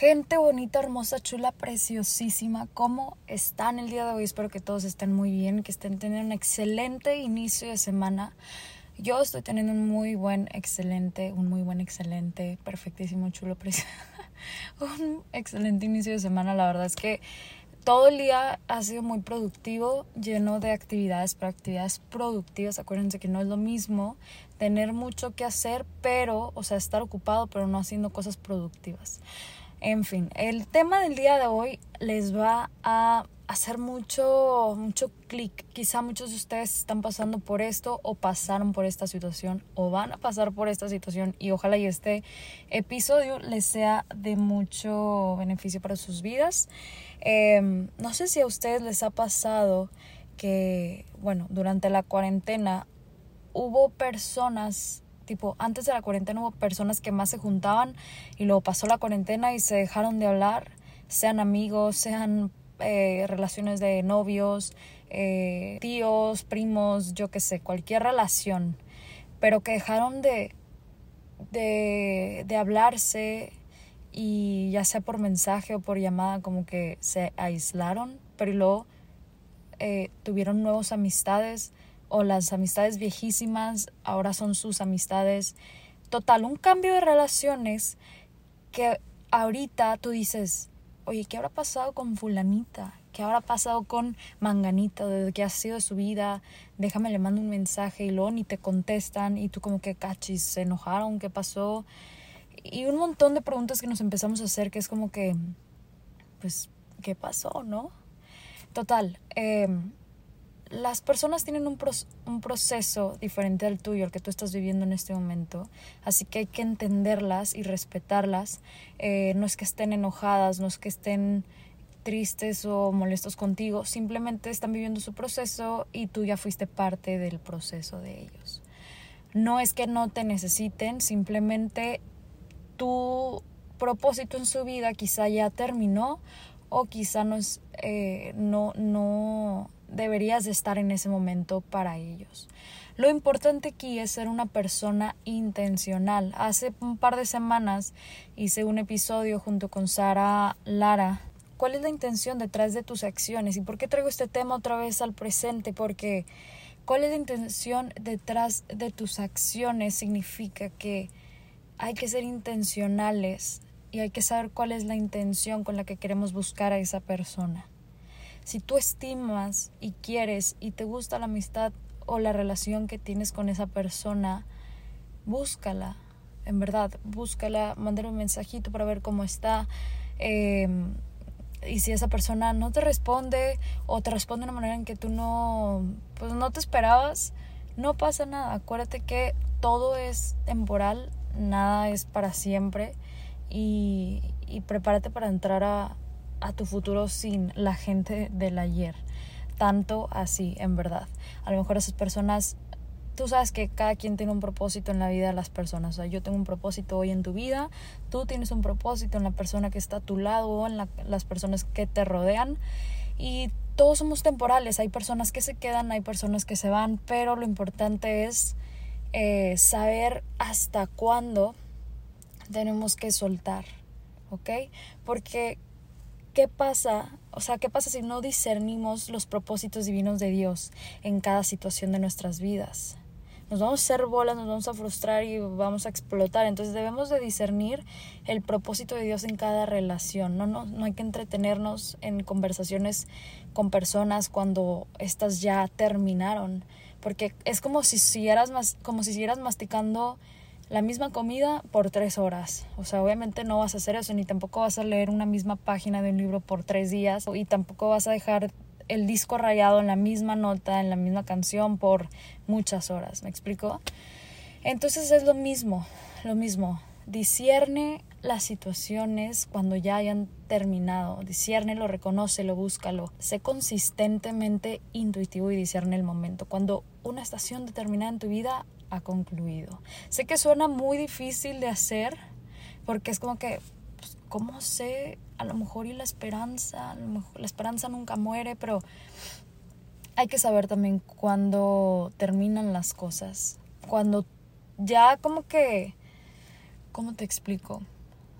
Gente bonita, hermosa, chula, preciosísima. ¿Cómo están el día de hoy? Espero que todos estén muy bien, que estén teniendo un excelente inicio de semana. Yo estoy teniendo un muy buen, excelente, un muy buen, excelente, perfectísimo, chulo, precioso. un excelente inicio de semana. La verdad es que todo el día ha sido muy productivo, lleno de actividades, pero actividades productivas. Acuérdense que no es lo mismo tener mucho que hacer, pero, o sea, estar ocupado, pero no haciendo cosas productivas. En fin, el tema del día de hoy les va a hacer mucho, mucho clic. Quizá muchos de ustedes están pasando por esto o pasaron por esta situación o van a pasar por esta situación y ojalá y este episodio les sea de mucho beneficio para sus vidas. Em, no sé si a ustedes les ha pasado que, bueno, durante la cuarentena hubo personas tipo, antes de la cuarentena hubo personas que más se juntaban y luego pasó la cuarentena y se dejaron de hablar, sean amigos, sean eh, relaciones de novios, eh, tíos, primos, yo qué sé, cualquier relación, pero que dejaron de, de, de hablarse y ya sea por mensaje o por llamada, como que se aislaron, pero luego eh, tuvieron nuevas amistades o las amistades viejísimas ahora son sus amistades. Total, un cambio de relaciones que ahorita tú dices, oye, ¿qué habrá pasado con fulanita? ¿Qué habrá pasado con Manganita? ¿De qué ha sido su vida? Déjame le mando un mensaje y luego ni te contestan y tú como que cachis, se enojaron, ¿qué pasó? Y un montón de preguntas que nos empezamos a hacer que es como que, pues, ¿qué pasó, no? Total, eh, las personas tienen un, un, proceso diferente al tuyo, el que tú estás viviendo en este momento, así que hay que entenderlas y respetarlas. Eh, no es que estén enojadas, no es que estén tristes o molestos contigo, simplemente están viviendo su proceso y tú ya fuiste parte del proceso de ellos. No es que no te necesiten, simplemente tu propósito en su vida quizá ya terminó o quizá no es, eh, no, no deberías de estar en ese momento para ellos. Lo importante aquí es ser una persona intencional. Hace un par de semanas hice un episodio junto con Sara Lara. ¿Cuál es la intención detrás de tus acciones? ¿Y por qué traigo este tema otra vez al presente? Porque ¿cuál es la intención detrás de tus acciones? Significa que hay que ser intencionales y hay que saber cuál es la intención con la que queremos buscar a esa persona. Si tú estimas y quieres y te gusta la amistad o la relación que tienes con esa persona, búscala, en verdad, búscala, mandar un mensajito para ver cómo está. Em, y si esa persona no te responde o te responde de una manera en que tú no, pues no te esperabas, no pasa nada. Acuérdate que todo es temporal, nada es para siempre y, y prepárate para entrar a, a tu futuro sin la gente del ayer. Tanto así, en verdad. A lo mejor esas personas, tú sabes que cada quien tiene un propósito en la vida de las personas. O sea, yo tengo un propósito hoy en tu vida, tú tienes un propósito en la persona que está a tu lado o en las personas que te rodean. Y todos somos temporales. Hay personas que se quedan, hay personas que se van, pero lo importante es eh, saber hasta cuándo tenemos que soltar. ¿Ok? Porque ¿qué pasa? O sea, ¿qué pasa si no discernimos los propósitos divinos de Dios en cada situación de nuestras vidas? Nos vamos a hacer bolas, nos vamos a frustrar y vamos a explotar. Entonces debemos de discernir el propósito de Dios en cada relación. No, no, no hay que entretenernos en conversaciones con personas cuando estas ya terminaron. Porque es como si siguieras, como si siguieras masticando la misma comida por tres horas. O sea, obviamente no vas a hacer eso, ni tampoco vas a leer una misma página de un libro por tres días, y tampoco vas a dejar el disco rayado en la misma nota, en la misma canción por muchas horas. ¿Me explico? Entonces es lo mismo, lo mismo. Discierne las situaciones cuando ya hayan terminado. lo reconoce, lo búscalo. Sé consistentemente intuitivo y discierne el momento. Cuando una estación determinada en tu vida ha concluido. Sé que suena muy difícil de hacer porque es como que, pues, ¿cómo sé? A lo mejor y la esperanza, la esperanza nunca muere, pero hay que saber también cuando terminan las cosas. Cuando ya como que, ¿cómo te explico?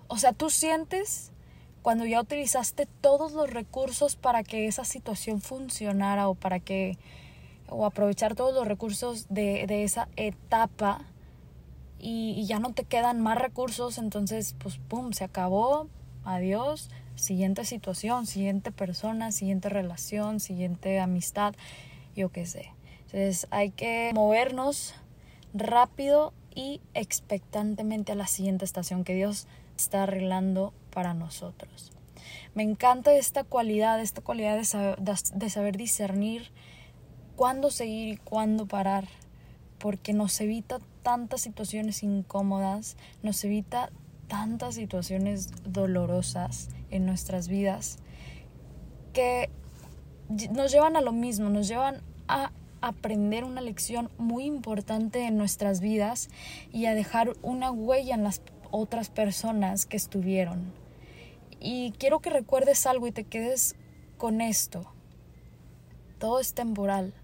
O sea, tú sientes cuando ya utilizaste todos los recursos para que esa situación funcionara o para que o aprovechar todos los recursos de, de esa etapa y, ya no te quedan más recursos, entonces pues pum, se acabó, adiós, siguiente situación, siguiente persona, siguiente relación, siguiente amistad, yo qué sé. Entonces hay que movernos rápido y expectantemente a la siguiente estación que Dios está arreglando para nosotros. Me encanta esta cualidad, esta cualidad de saber, de saber discernir cuándo seguir y cuándo parar, porque nos evita tantas situaciones incómodas, nos evita tantas situaciones dolorosas en nuestras vidas que nos llevan a lo mismo, nos llevan a aprender una lección muy importante en nuestras vidas y a dejar una huella en las otras personas que estuvieron. Y quiero que recuerdes algo y te quedes con esto. Todo es temporal,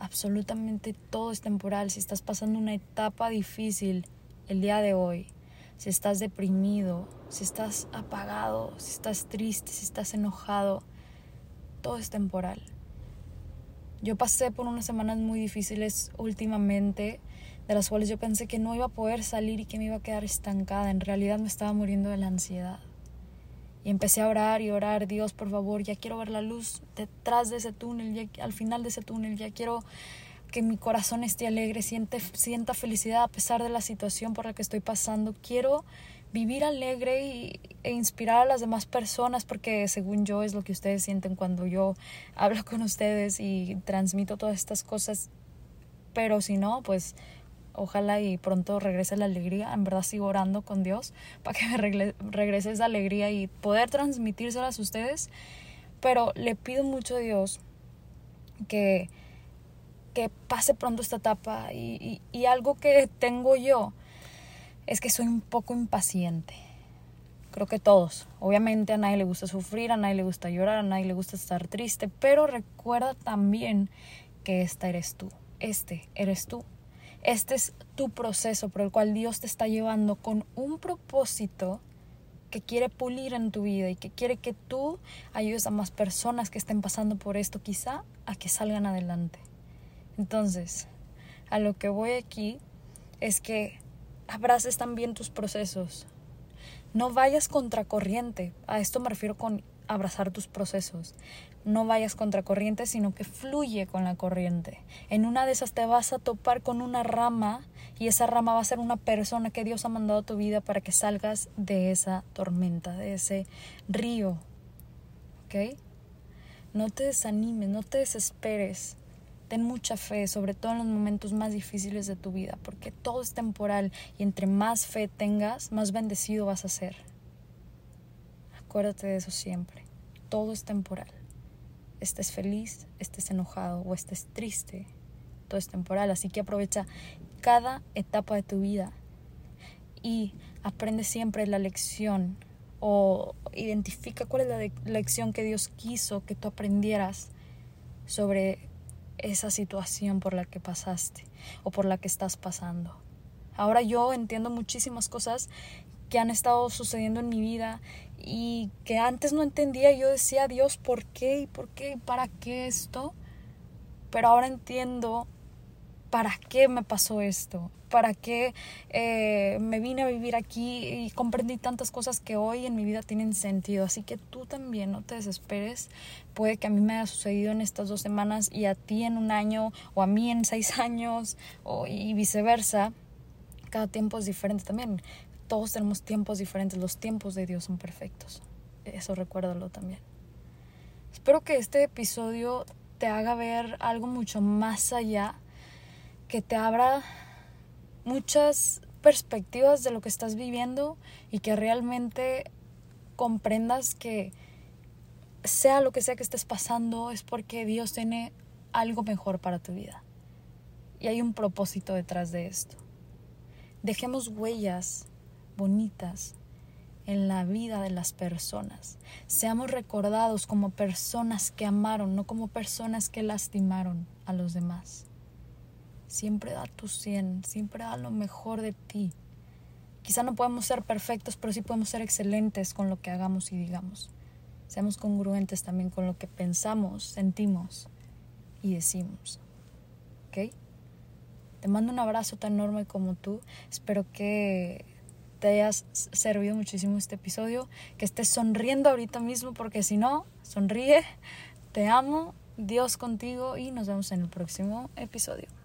absolutamente todo es temporal. Si estás pasando una etapa difícil el día de hoy, si estás deprimido, si estás apagado, si estás triste, si estás enojado, todo es temporal. Yo pasé por unas semanas muy difíciles últimamente, de las cuales yo pensé que no iba a poder salir y que me iba a quedar estancada. En realidad me estaba muriendo de la ansiedad. Y empecé a orar y orar, Dios, por favor, ya quiero ver la luz detrás de ese túnel, al final de ese túnel, ya quiero que mi corazón esté alegre, siente, sienta felicidad a pesar de la situación por la que estoy pasando. Quiero vivir alegre y, e inspirar a las demás personas porque según yo es lo que ustedes sienten cuando yo hablo con ustedes y transmito todas estas cosas pero si no pues ojalá y pronto regrese la alegría en verdad sigo orando con Dios para que me regrese esa alegría y poder transmitírselas a ustedes pero le pido mucho a Dios que que pase pronto esta etapa y, y, y algo que tengo yo es que soy un poco impaciente. Creo que todos. Obviamente a nadie le gusta sufrir, a nadie le gusta llorar, a nadie le gusta estar triste, pero recuerda también que esta eres tú. Este eres tú. Este es tu proceso por el cual Dios te está llevando con un propósito que quiere pulir en tu vida y que quiere que tú ayudes a más personas que estén pasando por esto, quizá a que salgan adelante. Entonces, a lo que voy aquí es que abraces también tus procesos. No vayas contracorriente. A esto me refiero con abrazar tus procesos. No vayas contracorriente, sino que fluye con la corriente. En una de esas te vas a topar con una rama y esa rama va a ser una persona que Dios ha mandado a tu vida para que salgas de esa tormenta, de ese río. ¿Ok? No te desanimes, no te desesperes. Ten mucha fe, sobre todo en los momentos más difíciles de tu vida, porque todo es temporal y entre más fe tengas, más bendecido vas a ser. Acuérdate de eso siempre. Todo es temporal. Estés feliz, estés enojado o estés triste, todo es temporal. Así que aprovecha cada etapa de tu vida y aprende siempre la lección o identifica cuál es la lección que Dios quiso que tú aprendieras sobre esa situación por la que pasaste o por la que estás pasando. Ahora yo entiendo muchísimas cosas que han estado sucediendo en mi vida y que antes no entendía. Yo decía, Dios, ¿por qué? ¿Y por qué? ¿Para qué esto? Pero ahora entiendo ¿para qué me pasó esto? ¿Para qué eh, me vine a vivir aquí y comprendí tantas cosas que hoy en mi vida tienen sentido? Así que tú también no te desesperes. Puede que a mí me haya sucedido en estas dos semanas y a ti en un año o a mí en seis años o, y viceversa. Cada tiempo es diferente también. Todos tenemos tiempos diferentes. Los tiempos de Dios son perfectos. Eso recuérdalo también. Espero que este episodio te haga ver algo mucho más allá que te abra muchas perspectivas de lo que estás viviendo y que realmente comprendas que sea lo que sea que estés pasando es porque Dios tiene algo mejor para tu vida. Y hay un propósito detrás de esto. Dejemos huellas bonitas en la vida de las personas. Seamos recordados como personas que amaron, no como personas que lastimaron a los demás. Siempre da tu 100, siempre da lo mejor de ti. Quizá no podemos ser perfectos, pero sí podemos ser excelentes con lo que hagamos y digamos. Seamos congruentes también con lo que pensamos, sentimos y decimos. ¿Ok? Te mando un abrazo tan enorme como tú. Espero que te hayas servido muchísimo este episodio, que estés sonriendo ahorita mismo, porque si no, sonríe. Te amo, Dios contigo y nos vemos en el próximo episodio.